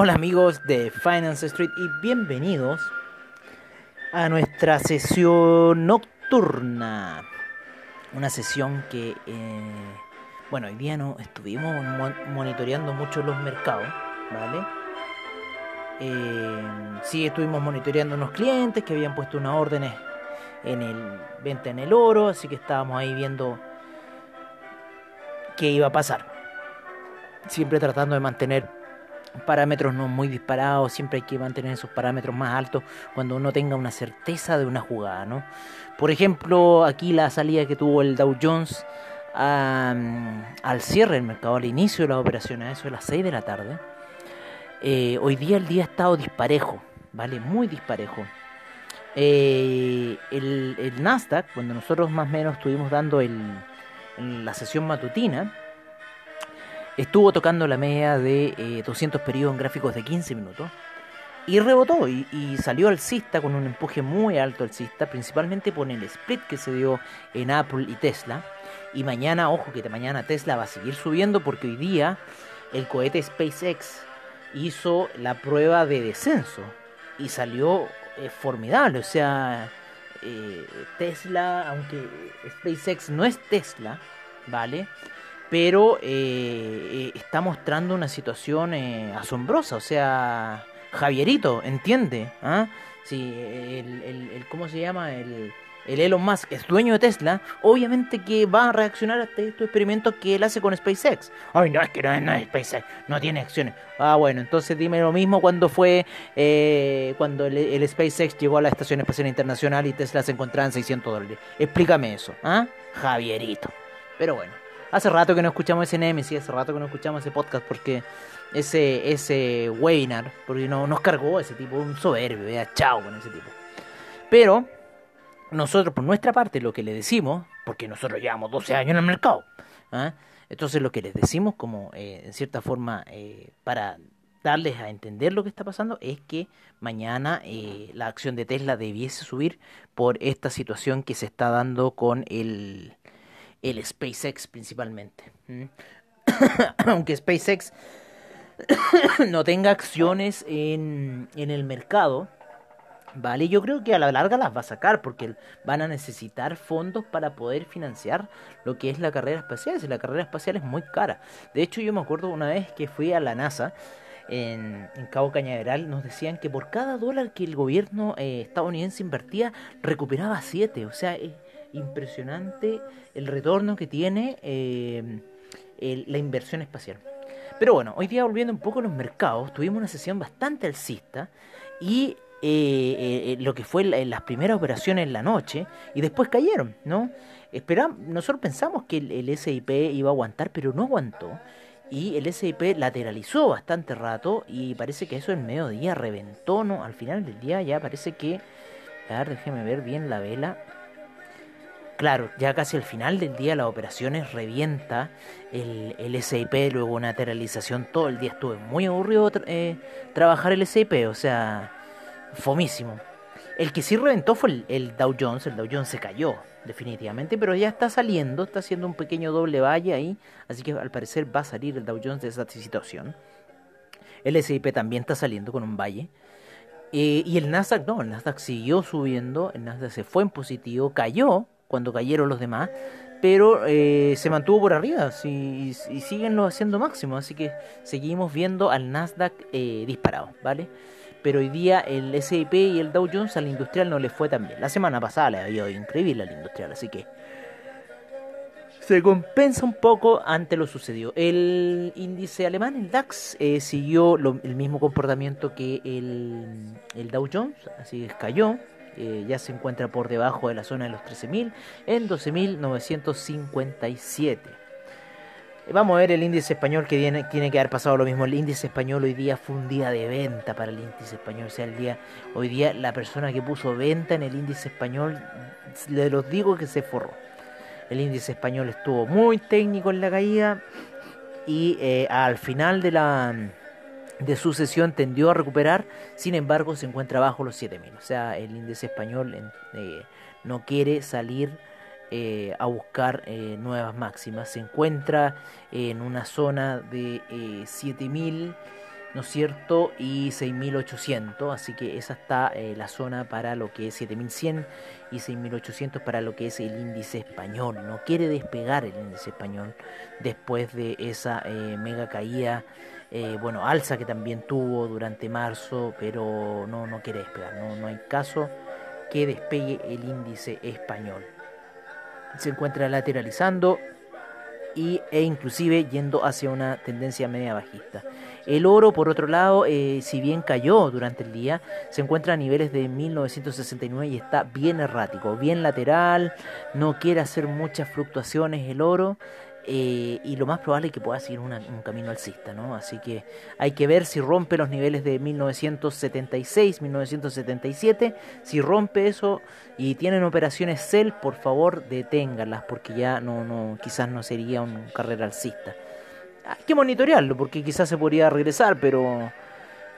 Hola amigos de Finance Street y bienvenidos a nuestra sesión nocturna. Una sesión que, eh, bueno, hoy día no estuvimos monitoreando mucho los mercados, ¿vale? Eh, sí estuvimos monitoreando unos clientes que habían puesto unas órdenes en el venta en el oro, así que estábamos ahí viendo qué iba a pasar. Siempre tratando de mantener parámetros no muy disparados, siempre hay que mantener esos parámetros más altos cuando uno tenga una certeza de una jugada, ¿no? Por ejemplo, aquí la salida que tuvo el Dow Jones al cierre del mercado, al inicio de la operación, a eso de las 6 de la tarde, eh, hoy día el día ha estado disparejo, ¿vale? Muy disparejo. Eh, el, Nasdaq, cuando nosotros más o menos estuvimos dando el, la sesión matutina, estuvo tocando la media de 200 eh, periodos en gráficos de 15 minutos y rebotó y, salió alcista con un empuje muy alto alcista, principalmente por el split que se dio en Apple y Tesla. Y mañana, ojo que mañana Tesla va a seguir subiendo porque hoy día el cohete SpaceX hizo la prueba de descenso y salió eh, formidable. O sea, eh, Tesla, aunque SpaceX no es Tesla, ¿vale? Pero eh, eh, está mostrando una situación eh, asombrosa. O sea, Javierito, ¿entiende? ¿Ah? Si el, el, ¿cómo se llama? El, el Elon Musk es dueño de Tesla, obviamente que va a reaccionar a estos experimentos que él hace con SpaceX. Ay, no, es que no, es SpaceX, no tiene acciones. Ah, bueno, entonces dime lo mismo cuando fue, cuando el, el, SpaceX llegó a la Estación Espacial Internacional y Tesla se encontraba en 600 dólares. Explícame eso, ¿ah? Javierito. Pero bueno. Hace rato que no escuchamos ese Nemesis, hace rato que no escuchamos ese podcast porque ese, ese webinar, porque no nos cargó ese tipo, un soberbio, vea, chao con ese tipo. Pero nosotros por nuestra parte lo que le decimos, porque nosotros llevamos 12 años en el mercado, ¿ah? entonces lo que les decimos como eh, en cierta forma eh, para darles a entender lo que está pasando es que mañana eh, la acción de Tesla debiese subir por esta situación que se está dando con el el SpaceX principalmente. Aunque SpaceX no tenga acciones en, en el mercado, ¿vale? Yo creo que a la larga las va a sacar porque van a necesitar fondos para poder financiar lo que es la carrera espacial. Si la carrera espacial es muy cara. De hecho, yo me acuerdo una vez que fui a la NASA en, Cabo Cañaveral, nos decían que por cada dólar que el gobierno eh, estadounidense invertía, recuperaba 7. O sea, impresionante el retorno que tiene eh, la inversión espacial. Pero bueno, hoy día volviendo un poco a los mercados, tuvimos una sesión bastante alcista y eh, eh, lo que fue las primeras operaciones en la noche y después cayeron, ¿no? Esperamos, nosotros pensamos que el, el, SIP iba a aguantar, pero no aguantó. Y el SIP lateralizó bastante rato y parece que eso en mediodía reventó, ¿no? Al final del día ya parece que... A ver, déjeme ver bien la vela. Claro, ya casi al final del día las operaciones revienta el, el SIP, luego una lateralización, todo el día estuve muy aburrido eh, trabajar el SIP, o sea, fomísimo. El que sí reventó fue el, Dow Jones, el Dow Jones se cayó definitivamente, pero ya está saliendo, está haciendo un pequeño doble valle ahí, así que al parecer va a salir el Dow Jones de esa situación. El SIP también está saliendo con un valle. Eh, y el Nasdaq no, el Nasdaq siguió subiendo, el Nasdaq se fue en positivo, cayó, cuando cayeron los demás, pero eh, se mantuvo por arriba y, siguen haciendo máximo, así que seguimos viendo al Nasdaq eh, disparado, ¿vale? Pero hoy día el S&P y el Dow Jones al industrial no le fue tan bien. La semana pasada le había ido increíble al industrial, así que se compensa un poco ante lo sucedido. El índice alemán, el DAX, eh, siguió el mismo comportamiento que el, el Dow Jones, así que cayó eh, ya se encuentra por debajo de la zona de los 13.000 en 12.957. Vamos a ver el índice español que tiene, que haber pasado lo mismo. El índice español hoy día fue un día de venta para el índice español. O sea, el día, hoy día la persona que puso venta en el índice español, le los digo que se forró. El índice español estuvo muy técnico en la caída y eh, al final de la de su sesión tendió a recuperar, sin embargo se encuentra bajo los 7000. O sea, el índice español eh, no quiere salir eh, a buscar eh, nuevas máximas. Se encuentra en una zona de 7000, ¿no es cierto? Y 6800. Así que esa está la zona para lo que es 7100 y 6800 para lo que es el índice español. No quiere despegar el índice español después de esa mega caída. Eh, bueno, alza que también tuvo durante marzo, pero no, no quiere despegar, no, no hay caso que despegue el índice español. Se encuentra lateralizando y, e inclusive yendo hacia una tendencia media bajista. El oro, por otro lado, eh, si bien cayó durante el día, se encuentra a niveles de 1969 y está bien errático, bien lateral, no quiere hacer muchas fluctuaciones el oro. Eh, y lo más probable es que pueda seguir un camino alcista, ¿no? Así que hay que ver si rompe los niveles de 1976, 1977. Si rompe eso y tienen operaciones sell, por favor deténganlas, porque ya no, no, quizás no sería un carrera alcista. Hay que monitorearlo, porque quizás se podría regresar, pero,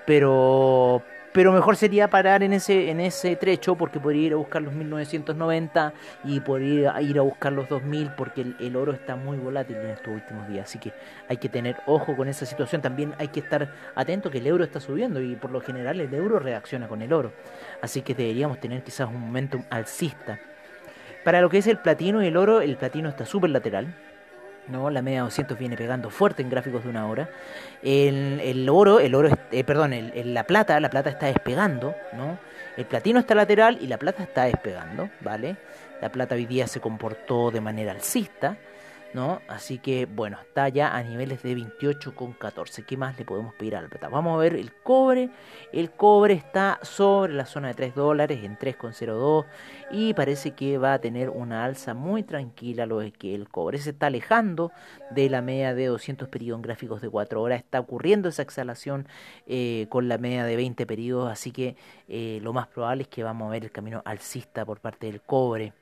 pero, pero mejor sería parar en ese, en ese trecho porque podría ir a buscar los 1990 y podría ir a buscar los 2000 porque el, oro está muy volátil en estos últimos días. Así que hay que tener ojo con esa situación. También hay que estar atento que el euro está subiendo y por lo general el euro reacciona con el oro. Así que deberíamos tener quizás un momentum alcista. Para lo que es el platino y el oro, el platino está súper lateral ¿no? La media 200 viene pegando fuerte en gráficos de una hora. El, el oro, el oro, eh, perdón, el, la plata, la plata está despegando, ¿no? El platino está lateral y la plata está despegando, ¿vale? La plata hoy día se comportó de manera alcista. ¿No? Así que bueno, está ya a niveles de 28,14. ¿Qué más le podemos pedir a la plata? Vamos a ver el cobre. El cobre está sobre la zona de 3 dólares en 3,02 y parece que va a tener una alza muy tranquila lo es que el cobre se está alejando de la media de 200 periodos en gráficos de 4 horas. Está ocurriendo esa exhalación eh, con la media de 20 periodos, así que eh, lo más probable es que vamos a ver el camino alcista por parte del cobre.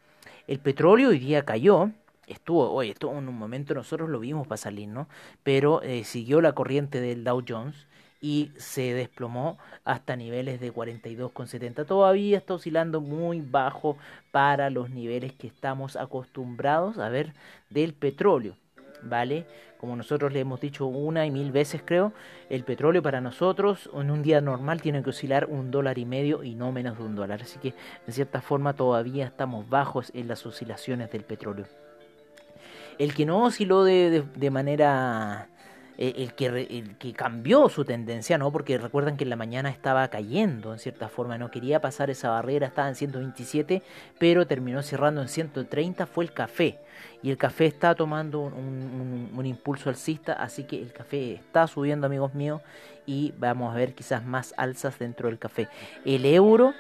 El petróleo hoy día cayó estuvo, oye, estuvo en un momento nosotros lo vimos para salir, ¿no? Pero eh, siguió la corriente del Dow Jones y se desplomó hasta niveles de 42,70. Todavía está oscilando muy bajo para los niveles que estamos acostumbrados a ver del petróleo, ¿vale? Como nosotros le hemos dicho una y mil veces creo, el petróleo para nosotros en un día normal tiene que oscilar un dólar y medio y no menos de un dólar. Así que en cierta forma todavía estamos bajos en las oscilaciones del petróleo. El que no osciló de, de, manera eh, el que, el que cambió su tendencia, ¿no? Porque recuerdan que en la mañana estaba cayendo en cierta forma, no quería pasar esa barrera, estaba en 127, pero terminó cerrando en 130, fue el café. Y el café está tomando un, un, impulso alcista, así que el café está subiendo, amigos míos, y vamos a ver quizás más alzas dentro del café. El euro,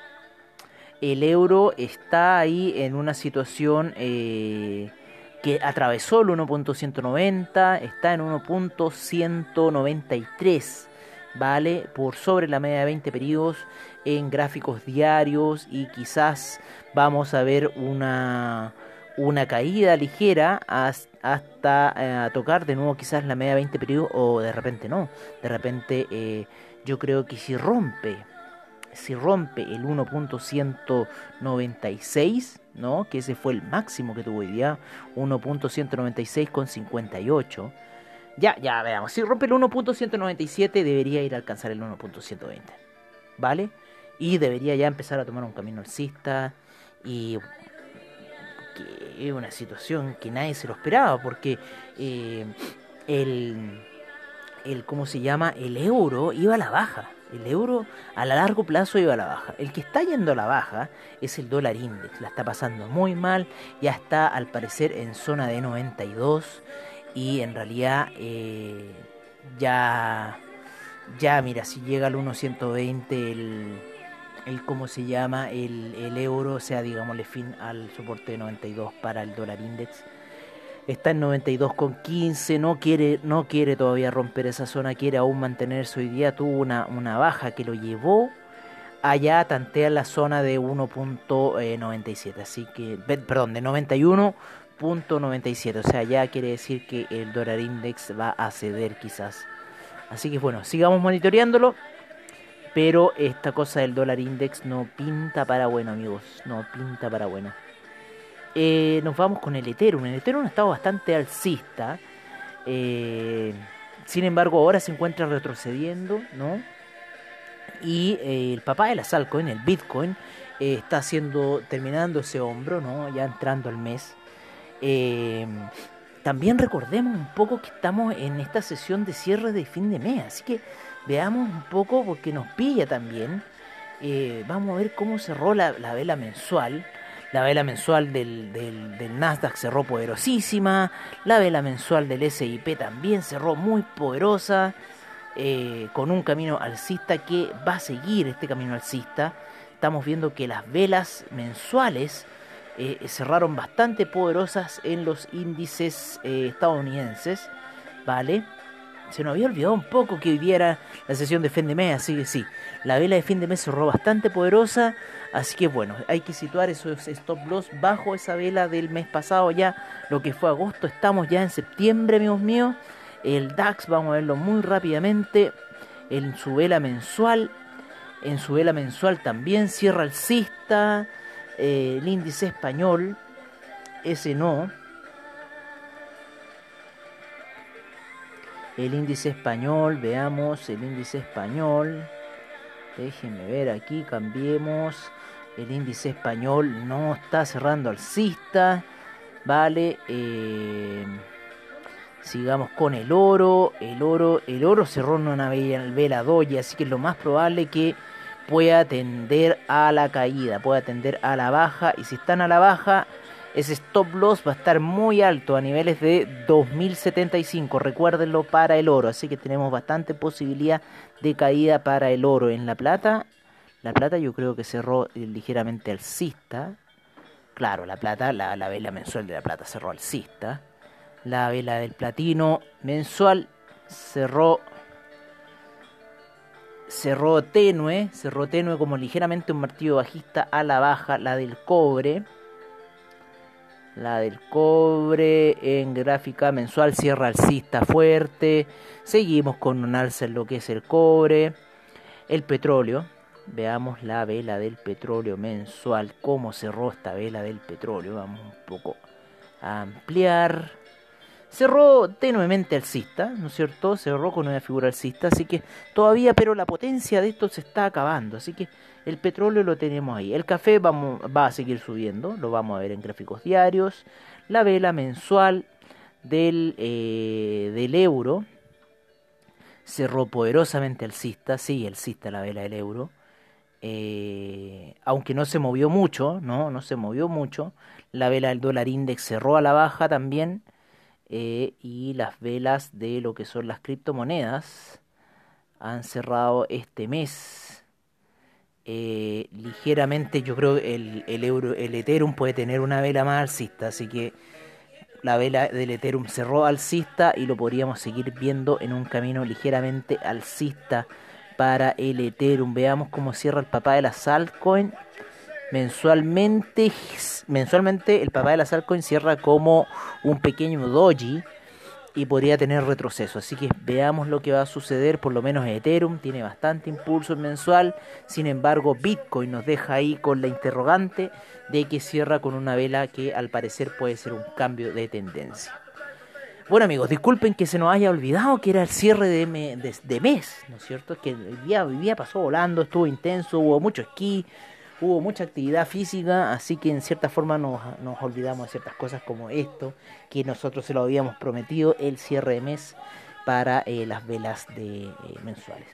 el euro está ahí en una situación... Eh, que atravesó el 1.190, está en 1.193, ¿vale? Por sobre la media de 20 periodos en gráficos diarios y quizás vamos a ver una, una caída ligera hasta, eh, tocar de nuevo quizás la media de 20 periodos o de repente no, de repente eh, yo creo que si rompe si rompe el 1.196, ¿no? que ese fue el máximo que tuvo hoy día, 1.196 con 58. Ya, ya veamos, si rompe el 1.197 debería ir a alcanzar el 1.120, ¿vale? Y debería ya empezar a tomar un camino alcista y que es una situación que nadie se lo esperaba porque eh, el, el, ¿cómo se llama? El euro iba a la baja el euro a largo plazo iba a la baja. El que está yendo a la baja es el dólar index. La está pasando muy mal. Ya está al parecer en zona de 92. Y en realidad eh, ya, ya mira, si llega al 1.120 el, el cómo se llama el, el euro, sea digámosle fin al soporte de 92 para el dólar index. Está en 92,15, no quiere, no quiere todavía romper esa zona, quiere aún mantenerse. Hoy día tuvo una, una baja que lo llevó allá tantea la zona de 1.97, así que, perdón, de 91.97, o sea, ya quiere decir que el dólar index va a ceder quizás. Así que bueno, sigamos monitoreándolo. Pero esta cosa del dólar index no pinta para bueno, amigos. No pinta para bueno. Eh, nos vamos con el Ethereum. El Ethereum ha estado bastante alcista. Eh, sin embargo, ahora se encuentra retrocediendo, ¿no? Y eh, el papá de la altcoins, el Bitcoin, está haciendo, terminando ese hombro, ¿no? Ya entrando al mes. también recordemos un poco que estamos en esta sesión de cierre de fin de mes. Así que veamos un poco, porque nos pilla también. Vamos a ver cómo cerró la, vela mensual. La vela mensual del, del, Nasdaq cerró poderosísima. La vela mensual del SIP también cerró muy poderosa. Eh, con un camino alcista que va a seguir este camino alcista. Estamos viendo que las velas mensuales eh, cerraron bastante poderosas en los índices estadounidenses. ¿Vale? Se nos había olvidado un poco que viviera la sesión de fin de mes, así que sí, la vela de fin de mes cerró bastante poderosa, así que bueno, hay que situar esos stop loss bajo esa vela del mes pasado ya, lo que fue agosto, estamos ya en septiembre, amigos míos, el DAX, vamos a verlo muy rápidamente, en su vela mensual, en su vela mensual también cierra alcista, eh, el índice español, ese no, el índice español, veamos el índice español. Déjenme ver aquí, cambiemos. El índice español no está cerrando alcista. Vale. Eh, sigamos con el oro. El oro, el oro cerró en una vela doya, así que es lo más probable que pueda tender a la caída, pueda tender a la baja. Y si están a la baja, ese stop loss va a estar muy alto a niveles de 2075, recuérdenlo para el oro, así que tenemos bastante posibilidad de caída para el oro. En la plata, la plata yo creo que cerró ligeramente alcista. Claro, la plata, la, la vela mensual de la plata cerró alcista. La vela del platino mensual cerró cerró tenue, cerró tenue como ligeramente un martillo bajista a la baja, la del cobre la del cobre en gráfica mensual cierra alcista fuerte. Seguimos con un alza en lo que es el cobre. El petróleo. Veamos la vela del petróleo mensual. Cómo cerró esta vela del petróleo. Vamos un poco a ampliar. Cerró tenuemente alcista, ¿no es cierto? Cerró con una figura alcista, así que todavía, pero la potencia de esto se está acabando, así que el petróleo lo tenemos ahí. El café vamos, va a seguir subiendo, lo vamos a ver en gráficos diarios. La vela mensual del, eh, del euro cerró poderosamente alcista, sí, alcista la vela del euro. Eh, aunque no se movió mucho, no, no se movió mucho. La vela del dólar index cerró a la baja también. Eh, y las velas de lo que son las criptomonedas han cerrado este mes. Eh, ligeramente yo creo el, el euro el Ethereum puede tener una vela más alcista así que la vela del Ethereum cerró alcista y lo podríamos seguir viendo en un camino ligeramente alcista para el Ethereum. Veamos cómo cierra el papá de la altcoins mensualmente mensualmente el papá de la altcoins cierra como un pequeño doji y podría tener retroceso. Así que veamos lo que va a suceder, por lo menos Ethereum tiene bastante impulso mensual, sin embargo Bitcoin nos deja ahí con la interrogante de que cierra con una vela que al parecer puede ser un cambio de tendencia. Bueno amigos, disculpen que se nos haya olvidado que era el cierre de, mes, ¿no es cierto? Que el día, el día pasó volando, estuvo intenso, hubo mucho esquí, hubo mucha actividad física, así que en cierta forma nos, olvidamos de ciertas cosas como esto, que nosotros se lo habíamos prometido, el cierre de mes para eh, las velas de eh, mensuales.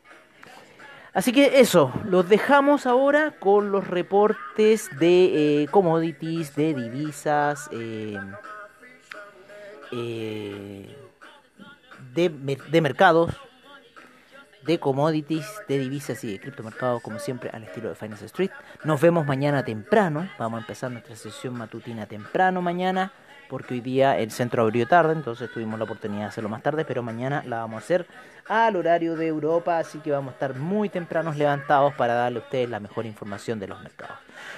Así que eso, los dejamos ahora con los reportes de eh, commodities, de divisas, de, de mercados, de commodities, de divisas y de criptomercados, como siempre, al estilo de Finance Street. Nos vemos mañana temprano. Vamos a empezar nuestra sesión matutina temprano mañana, porque hoy día el centro abrió tarde, entonces tuvimos la oportunidad de hacerlo más tarde, pero mañana la vamos a hacer al horario de Europa, así que vamos a estar muy tempranos levantados para darle a ustedes la mejor información de los mercados.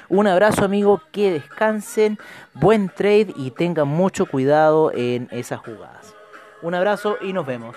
Un abrazo amigo, que descansen, buen trade y tengan mucho cuidado en esas jugadas. Un abrazo y nos vemos.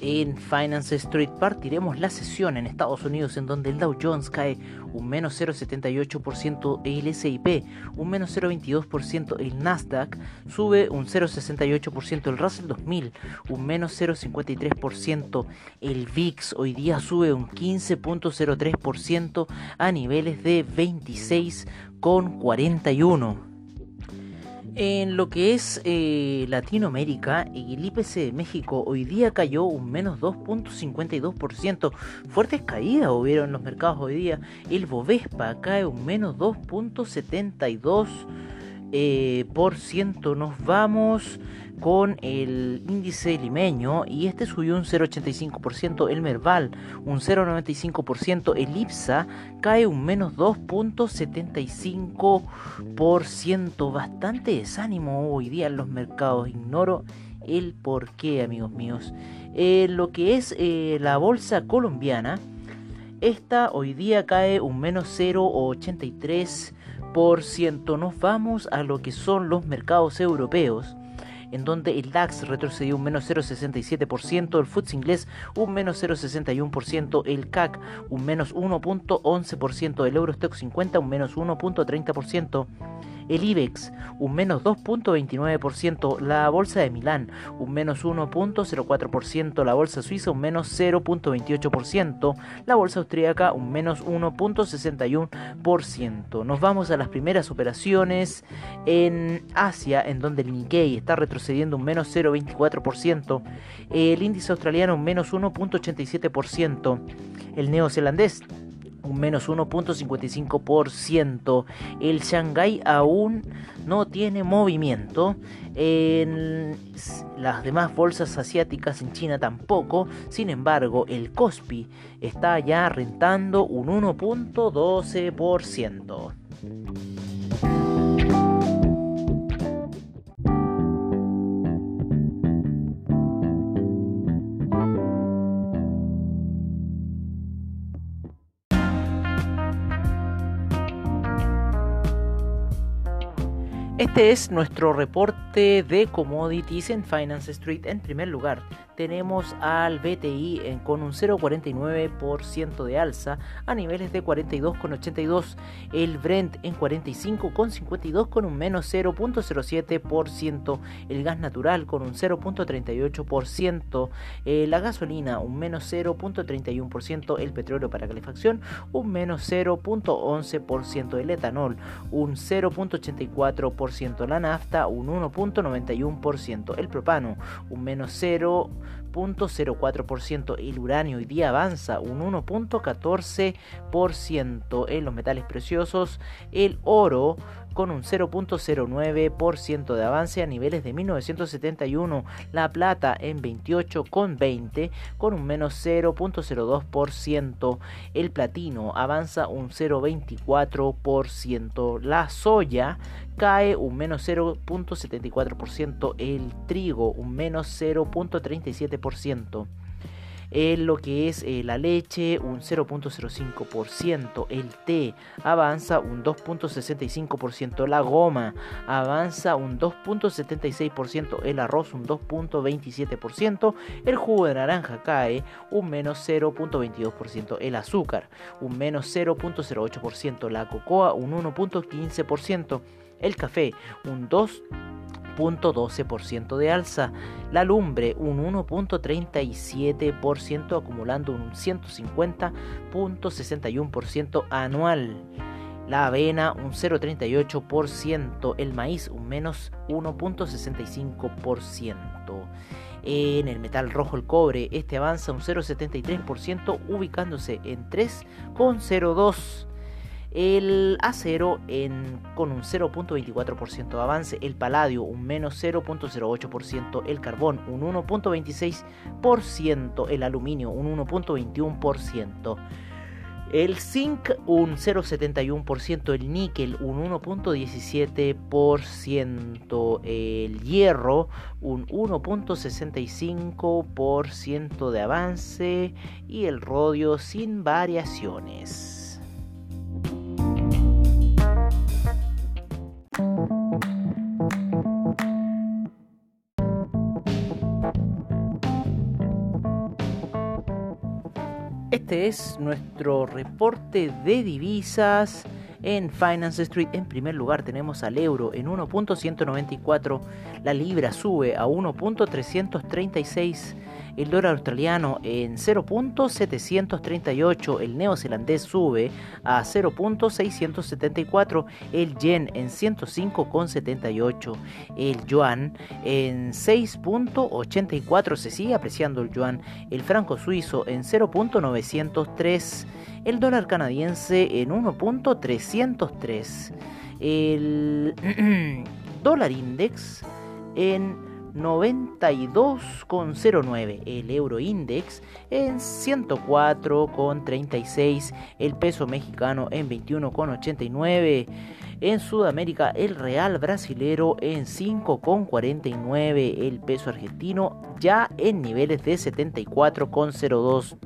en Finance Street. Partiremos la sesión en Estados Unidos en donde el Dow Jones cae un menos 0,78%, el SIP un menos 0,22%, el Nasdaq sube un 0,68%, el Russell 2000 un menos 0,53%, el VIX hoy día sube un 15,03% a niveles de 26,41%. En lo que es eh, Latinoamérica, el IPC de México hoy día cayó un menos 2.52%. Fuertes caídas hubieron en los mercados hoy día. El Bovespa cae un menos 2.72%. Eh, por ciento. Nos vamos con el índice limeño y este subió un 0,85%, el Merval un 0,95%, el IPSA cae un menos 2,75%, bastante desánimo hoy día en los mercados, ignoro el por qué amigos míos. Eh, lo que es eh, la bolsa colombiana, esta hoy día cae un menos 0,83%. Nos vamos a lo que son los mercados europeos en donde el DAX retrocedió un menos 0,67%, el FTSE inglés un menos 0,61%, el CAC un menos 1,11%, el Eurostock 50 un menos 1,30%, el IBEX un menos 2.29%, la bolsa de Milán un menos 1.04%, la bolsa suiza un menos 0.28%, la bolsa austríaca un menos 1.61%. Nos vamos a las primeras operaciones en Asia, en donde el Nikkei está retrocediendo un menos 0.24%, el índice australiano un menos 1.87%, el neozelandés un menos 1.55%. El Shanghai aún no tiene movimiento. En las demás bolsas asiáticas en China tampoco. Sin embargo, el Kospi está ya rentando un 1.12%. Este es nuestro reporte de commodities en Finance Street. En primer lugar, tenemos al BTI con un 0,49% de alza a niveles de 42,82. El Brent en 45,52 con un menos 0,07%. El gas natural con un 0,38%. Eh, la gasolina un menos 0,31%. El petróleo para calefacción un menos 0,11%. El etanol un 0,84% la nafta un 1.91%, el propano un menos 0.04%, el uranio. Hoy día avanza un 1.14%, en los metales preciosos. El oro con un 0.09% de avance a niveles de 1971, la plata en 28,20 con un menos 0.02%, el platino avanza un 0.24%, la soya cae un menos 0.74%, el trigo un menos 0.37% en lo que es eh, la leche un 0.05%, el té avanza un 2.65%, la goma avanza un 2.76%, el arroz un 2.27%, el jugo de naranja cae un menos 0.22%, el azúcar un menos 0.08%, la cocoa un 1.15%, el café un 2 1.12% de alza, la lumbre un 1.37% acumulando un 150.61% anual. la avena un 0,38%, el maíz un menos 1,65%. En el metal rojo el cobre, este avanza un 0,73%, ubicándose en 3,02%. El acero con un 0.24% de avance, el paladio un menos 0.08%, el carbón un 1.26%, el aluminio un 1.21%. El zinc un 0,71%, el níquel un 1,17%, el hierro un 1,65% de avance y el rodio sin variaciones. Este es nuestro reporte de divisas en Finance Street. En primer lugar tenemos al euro en 1.194, la libra sube a 1.336 el dólar australiano en 0.738, el neozelandés sube a 0.674, el yen en 105.78, el yuan en 6.84, se sigue apreciando el yuan, el franco suizo en 0.903, el dólar canadiense en 1.303, el dólar index en 92,09 el euro index en 104,36 el peso mexicano en 21,89 en Sudamérica el real brasilero en 5,49 el peso argentino ya en niveles de 74,02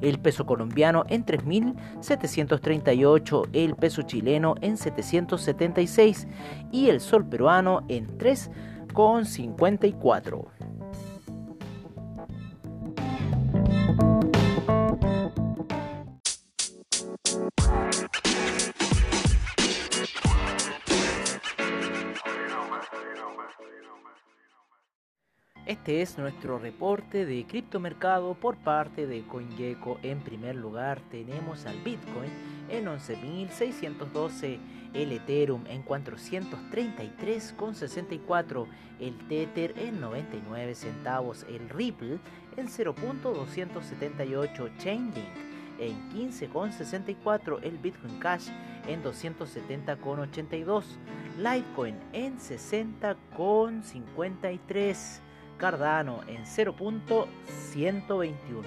el peso colombiano en 3.738, el peso chileno en 776 y el sol peruano en 3 con 54. Este es nuestro reporte de criptomercado por parte de CoinGecko. En primer lugar tenemos al Bitcoin en 11.612 el Ethereum en 433,64, el Tether en 99 centavos, el Ripple en 0.278, Chainlink en 15,64, el Bitcoin Cash en 270,82, Litecoin en 60,53. Cardano en 0.121,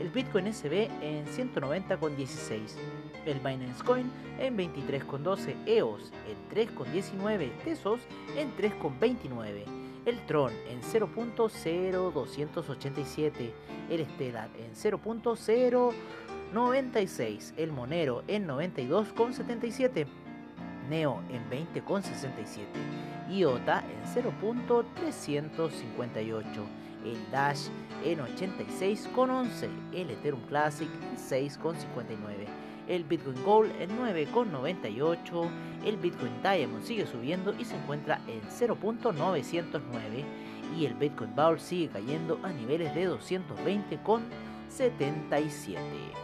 el Bitcoin SB en 190,16, el Binance Coin en 23,12, EOS en 3,19, Tesos en 3,29, el Tron en 0.0287, el Stellar en 0.096, el Monero en 92,77, Neo en 20,67, IOTA en 0.358, el Dash en 86,11, el Ethereum Classic en 6,59, el Bitcoin Gold en 9,98, el Bitcoin Diamond sigue subiendo y se encuentra en 0.909 y el Bitcoin Bowl sigue cayendo a niveles de 220,77.